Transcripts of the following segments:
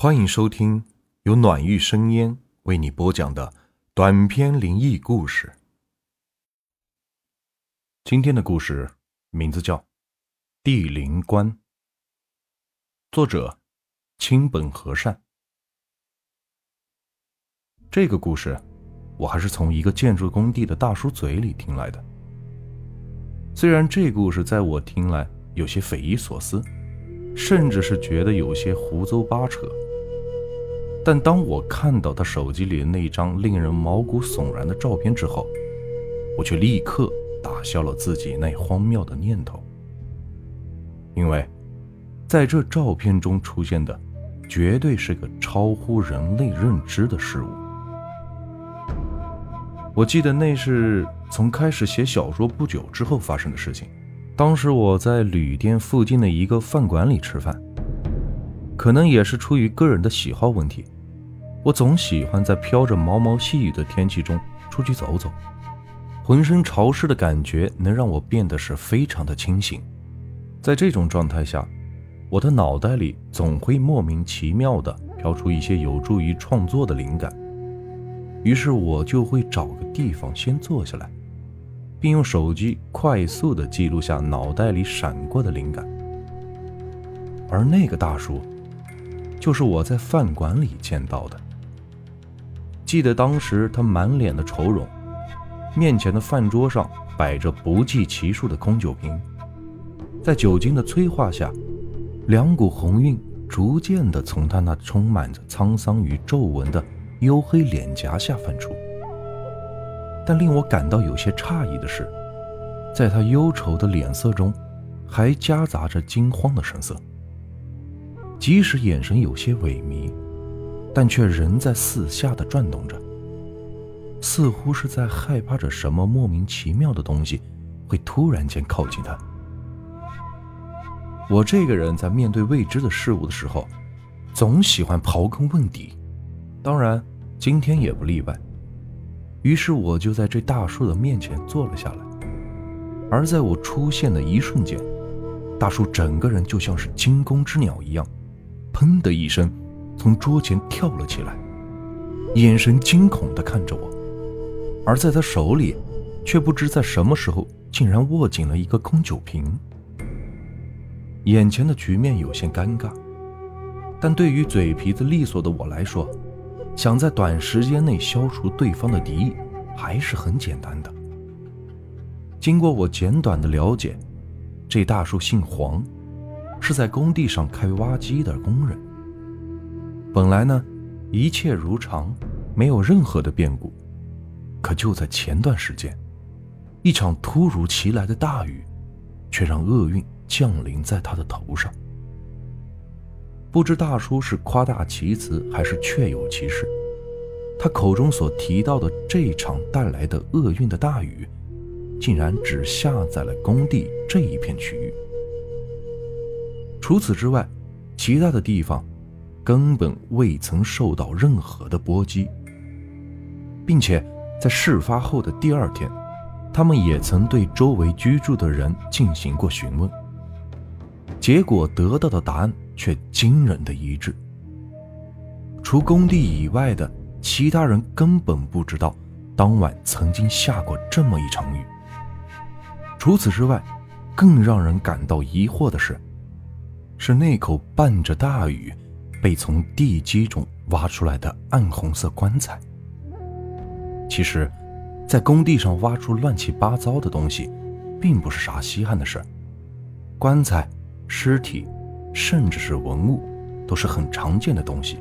欢迎收听由暖玉生烟为你播讲的短篇灵异故事。今天的故事名字叫《地灵关》，作者清本和善。这个故事我还是从一个建筑工地的大叔嘴里听来的。虽然这故事在我听来有些匪夷所思，甚至是觉得有些胡诌八扯。但当我看到他手机里的那张令人毛骨悚然的照片之后，我却立刻打消了自己那荒谬的念头。因为，在这照片中出现的，绝对是个超乎人类认知的事物。我记得那是从开始写小说不久之后发生的事情。当时我在旅店附近的一个饭馆里吃饭，可能也是出于个人的喜好问题。我总喜欢在飘着毛毛细雨的天气中出去走走，浑身潮湿的感觉能让我变得是非常的清醒。在这种状态下，我的脑袋里总会莫名其妙地飘出一些有助于创作的灵感。于是我就会找个地方先坐下来，并用手机快速地记录下脑袋里闪过的灵感。而那个大叔，就是我在饭馆里见到的。记得当时他满脸的愁容，面前的饭桌上摆着不计其数的空酒瓶，在酒精的催化下，两股红晕逐渐地从他那充满着沧桑与皱纹的黝黑脸颊下泛出。但令我感到有些诧异的是，在他忧愁的脸色中，还夹杂着惊慌的神色，即使眼神有些萎靡。但却仍在四下的转动着，似乎是在害怕着什么莫名其妙的东西会突然间靠近他。我这个人在面对未知的事物的时候，总喜欢刨根问底，当然今天也不例外。于是我就在这大叔的面前坐了下来，而在我出现的一瞬间，大叔整个人就像是惊弓之鸟一样，砰的一声。从桌前跳了起来，眼神惊恐地看着我，而在他手里，却不知在什么时候竟然握紧了一个空酒瓶。眼前的局面有些尴尬，但对于嘴皮子利索的我来说，想在短时间内消除对方的敌意，还是很简单的。经过我简短的了解，这大叔姓黄，是在工地上开挖机的工人。本来呢，一切如常，没有任何的变故。可就在前段时间，一场突如其来的大雨，却让厄运降临在他的头上。不知大叔是夸大其词，还是确有其事。他口中所提到的这场带来的厄运的大雨，竟然只下在了工地这一片区域。除此之外，其他的地方。根本未曾受到任何的波及，并且在事发后的第二天，他们也曾对周围居住的人进行过询问，结果得到的答案却惊人的一致。除工地以外的其他人根本不知道当晚曾经下过这么一场雨。除此之外，更让人感到疑惑的是，是那口伴着大雨。被从地基中挖出来的暗红色棺材。其实，在工地上挖出乱七八糟的东西，并不是啥稀罕的事儿棺材、尸体，甚至是文物，都是很常见的东西。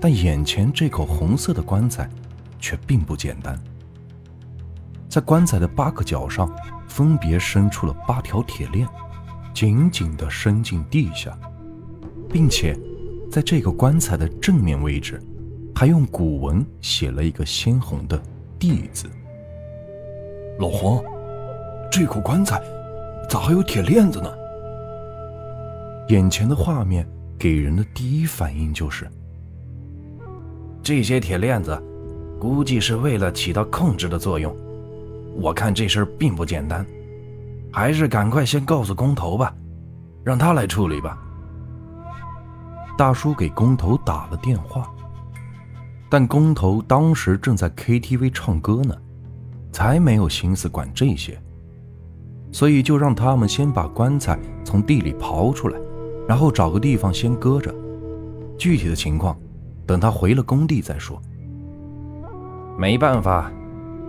但眼前这口红色的棺材，却并不简单。在棺材的八个角上，分别伸出了八条铁链，紧紧地伸进地下，并且。在这个棺材的正面位置，还用古文写了一个鲜红的“地”字。老黄，这口棺材咋还有铁链子呢？眼前的画面给人的第一反应就是，这些铁链子估计是为了起到控制的作用。我看这事儿并不简单，还是赶快先告诉工头吧，让他来处理吧。大叔给工头打了电话，但工头当时正在 KTV 唱歌呢，才没有心思管这些，所以就让他们先把棺材从地里刨出来，然后找个地方先搁着，具体的情况等他回了工地再说。没办法，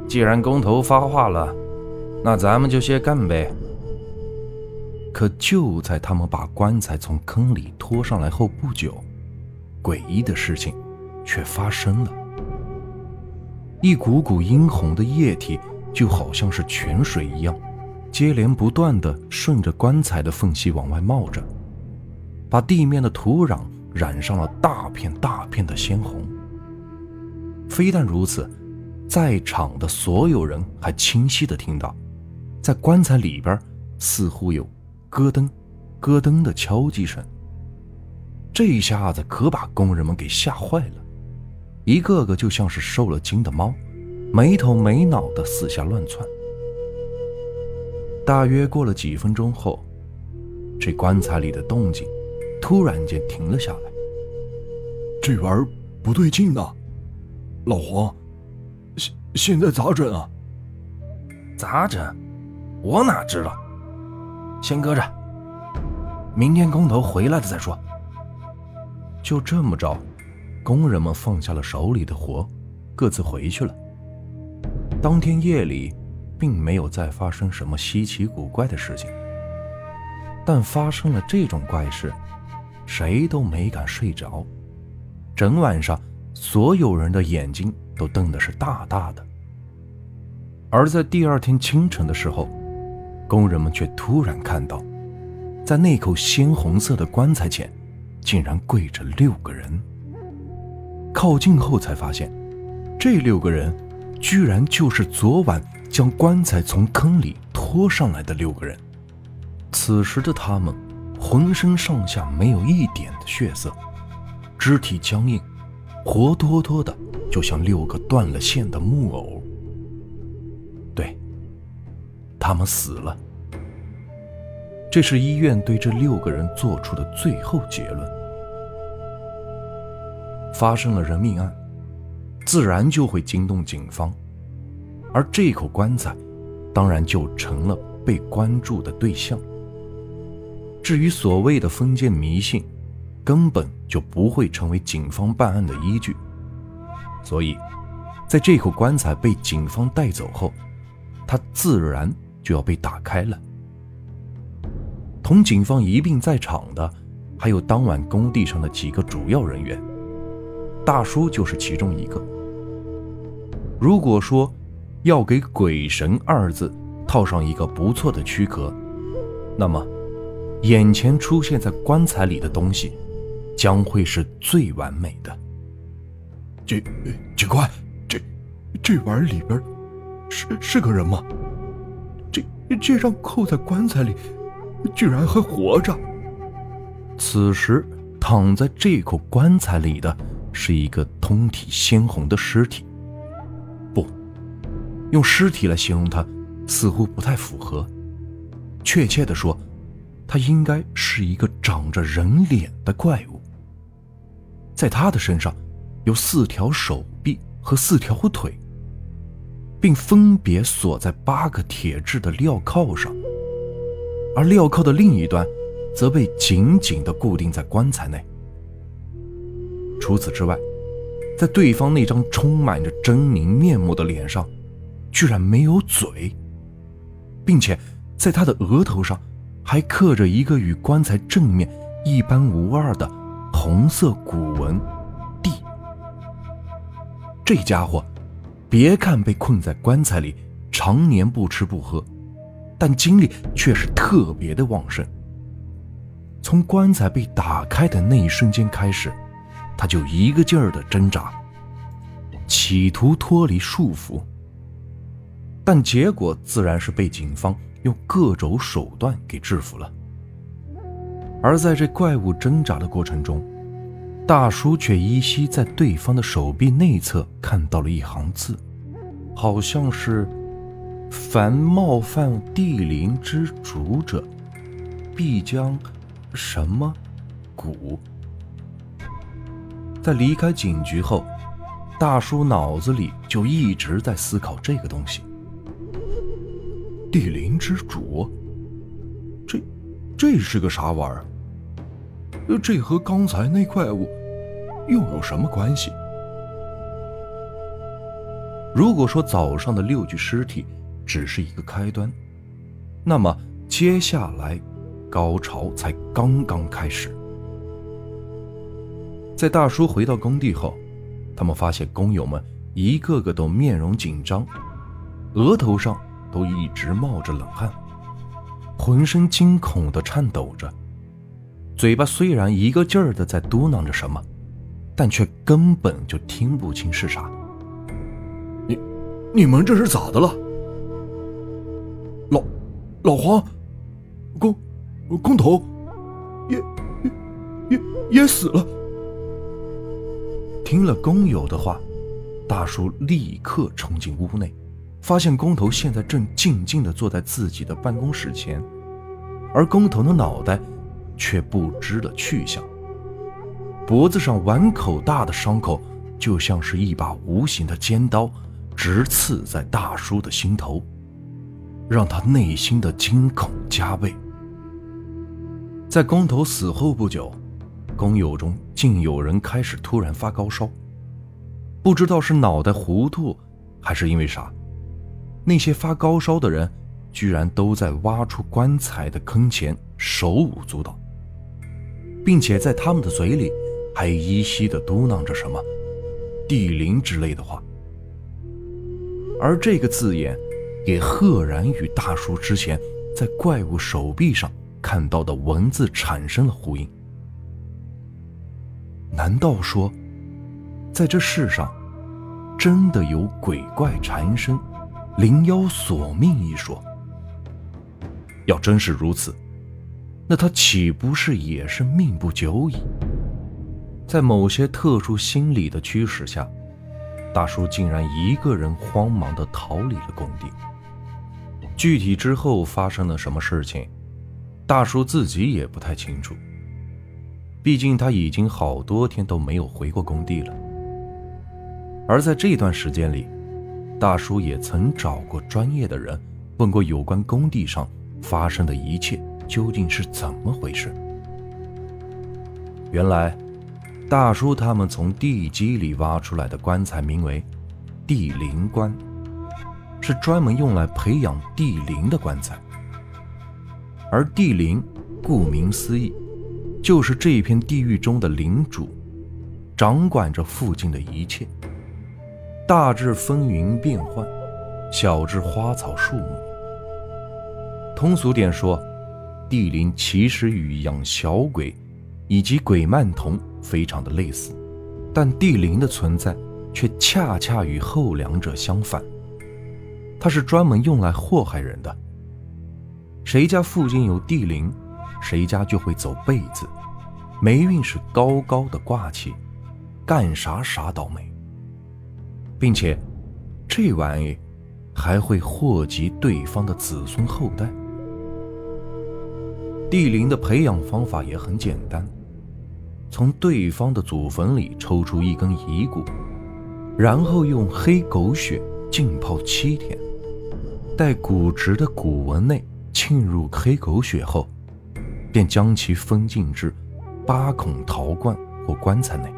既然工头发话了，那咱们就先干呗。可就在他们把棺材从坑里拖上来后不久，诡异的事情却发生了。一股股殷红的液体，就好像是泉水一样，接连不断的顺着棺材的缝隙往外冒着，把地面的土壤染上了大片大片的鲜红。非但如此，在场的所有人还清晰的听到，在棺材里边似乎有。咯噔，咯噔的敲击声。这一下子可把工人们给吓坏了，一个个就像是受了惊的猫，没头没脑的四下乱窜。大约过了几分钟后，这棺材里的动静突然间停了下来。这玩意儿不对劲呐，老黄，现现在咋整啊？咋整？我哪知道。先搁着，明天工头回来了再说。就这么着，工人们放下了手里的活，各自回去了。当天夜里，并没有再发生什么稀奇古怪的事情，但发生了这种怪事，谁都没敢睡着。整晚上，所有人的眼睛都瞪得是大大的。而在第二天清晨的时候，工人们却突然看到，在那口鲜红色的棺材前，竟然跪着六个人。靠近后才发现，这六个人居然就是昨晚将棺材从坑里拖上来的六个人。此时的他们，浑身上下没有一点的血色，肢体僵硬，活脱脱的就像六个断了线的木偶。对他们死了，这是医院对这六个人做出的最后结论。发生了人命案，自然就会惊动警方，而这口棺材，当然就成了被关注的对象。至于所谓的封建迷信，根本就不会成为警方办案的依据。所以，在这口棺材被警方带走后，他自然。就要被打开了。同警方一并在场的，还有当晚工地上的几个主要人员，大叔就是其中一个。如果说要给“鬼神”二字套上一个不错的躯壳，那么眼前出现在棺材里的东西，将会是最完美的。警警官，这这玩意儿里边是是个人吗？这张扣在棺材里，居然还活着。此时躺在这口棺材里的是一个通体鲜红的尸体。不，用尸体来形容它，似乎不太符合。确切的说，它应该是一个长着人脸的怪物。在他的身上，有四条手臂和四条腿。并分别锁在八个铁质的镣铐上，而镣铐的另一端则被紧紧地固定在棺材内。除此之外，在对方那张充满着狰狞面目的脸上，居然没有嘴，并且在他的额头上还刻着一个与棺材正面一般无二的红色古文“ D。这家伙。别看被困在棺材里，常年不吃不喝，但精力却是特别的旺盛。从棺材被打开的那一瞬间开始，他就一个劲儿的挣扎，企图脱离束缚。但结果自然是被警方用各种手段给制服了。而在这怪物挣扎的过程中，大叔却依稀在对方的手臂内侧看到了一行字，好像是“凡冒犯地灵之主者，必将什么骨”。在离开警局后，大叔脑子里就一直在思考这个东西。地灵之主，这这是个啥玩意儿？这和刚才那怪物又有什么关系？如果说早上的六具尸体只是一个开端，那么接下来高潮才刚刚开始。在大叔回到工地后，他们发现工友们一个个都面容紧张，额头上都一直冒着冷汗，浑身惊恐的颤抖着，嘴巴虽然一个劲儿的在嘟囔着什么，但却根本就听不清是啥。你你们这是咋的了？老老黄，工工头也也也也死了。听了工友的话，大叔立刻冲进屋内，发现工头现在正静静的坐在自己的办公室前，而工头的脑袋却不知了去向，脖子上碗口大的伤口就像是一把无形的尖刀。直刺在大叔的心头，让他内心的惊恐加倍。在工头死后不久，工友中竟有人开始突然发高烧，不知道是脑袋糊涂，还是因为啥，那些发高烧的人居然都在挖出棺材的坑前手舞足蹈，并且在他们的嘴里还依稀的嘟囔着什么“地灵”之类的话。而这个字眼，也赫然与大叔之前在怪物手臂上看到的文字产生了呼应。难道说，在这世上，真的有鬼怪缠身、灵妖索命一说？要真是如此，那他岂不是也是命不久矣？在某些特殊心理的驱使下。大叔竟然一个人慌忙地逃离了工地。具体之后发生了什么事情，大叔自己也不太清楚。毕竟他已经好多天都没有回过工地了。而在这段时间里，大叔也曾找过专业的人，问过有关工地上发生的一切究竟是怎么回事。原来。大叔他们从地基里挖出来的棺材名为“地灵棺”，是专门用来培养地灵的棺材。而地灵，顾名思义，就是这片地狱中的灵主，掌管着附近的一切，大至风云变幻，小至花草树木。通俗点说，地灵其实与养小鬼以及鬼曼童。非常的类似，但地灵的存在却恰恰与后两者相反。它是专门用来祸害人的。谁家附近有地灵，谁家就会走背字，霉运是高高的挂起，干啥啥倒霉。并且，这玩意还会祸及对方的子孙后代。地灵的培养方法也很简单。从对方的祖坟里抽出一根遗骨，然后用黑狗血浸泡七天，待骨质的骨纹内浸入黑狗血后，便将其封进至八孔陶罐或棺材内，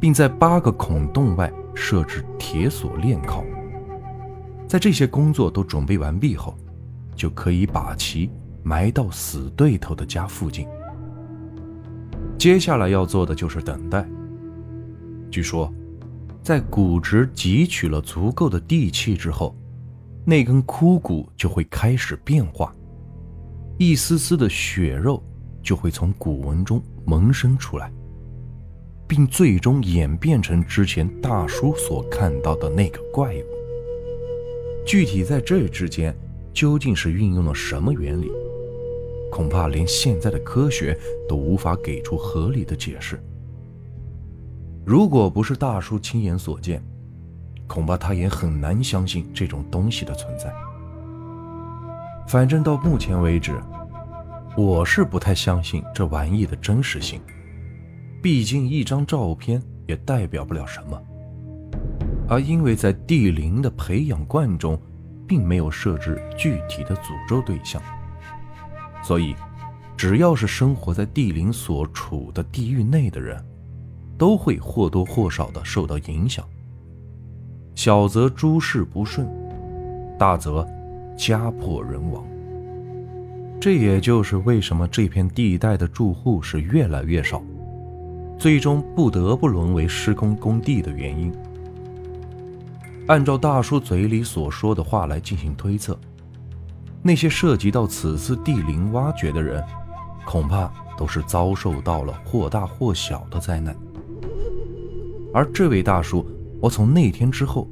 并在八个孔洞外设置铁锁链铐。在这些工作都准备完毕后，就可以把其埋到死对头的家附近。接下来要做的就是等待。据说，在骨质汲取了足够的地气之后，那根枯骨就会开始变化，一丝丝的血肉就会从骨纹中萌生出来，并最终演变成之前大叔所看到的那个怪物。具体在这之间究竟是运用了什么原理？恐怕连现在的科学都无法给出合理的解释。如果不是大叔亲眼所见，恐怕他也很难相信这种东西的存在。反正到目前为止，我是不太相信这玩意的真实性。毕竟一张照片也代表不了什么。而因为在地灵的培养罐中，并没有设置具体的诅咒对象，所以只要是生活在地灵所处的地狱内的人，都会或多或少的受到影响。小则诸事不顺，大则家破人亡。这也就是为什么这片地带的住户是越来越少，最终不得不沦为施工工地的原因。按照大叔嘴里所说的话来进行推测，那些涉及到此次地灵挖掘的人，恐怕都是遭受到了或大或小的灾难。而这位大叔，我从那天之后，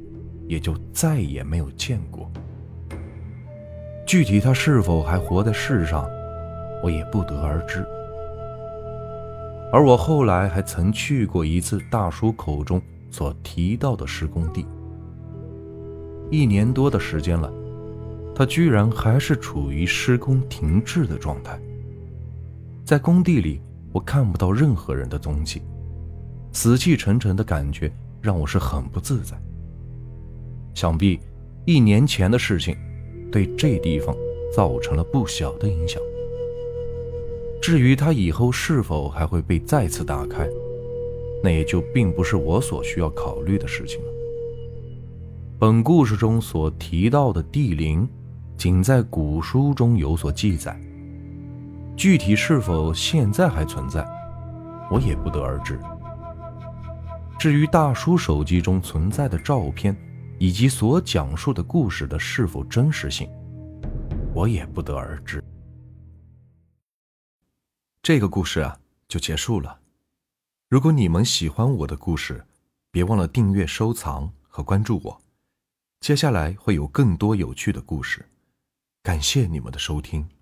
也就再也没有见过。具体他是否还活在世上，我也不得而知。而我后来还曾去过一次大叔口中所提到的施工地。一年多的时间了，他居然还是处于施工停滞的状态。在工地里，我看不到任何人的踪迹，死气沉沉的感觉让我是很不自在。想必一年前的事情，对这地方造成了不小的影响。至于他以后是否还会被再次打开，那也就并不是我所需要考虑的事情了。本故事中所提到的地灵，仅在古书中有所记载，具体是否现在还存在，我也不得而知。至于大叔手机中存在的照片，以及所讲述的故事的是否真实性，我也不得而知。这个故事啊，就结束了。如果你们喜欢我的故事，别忘了订阅、收藏和关注我。接下来会有更多有趣的故事，感谢你们的收听。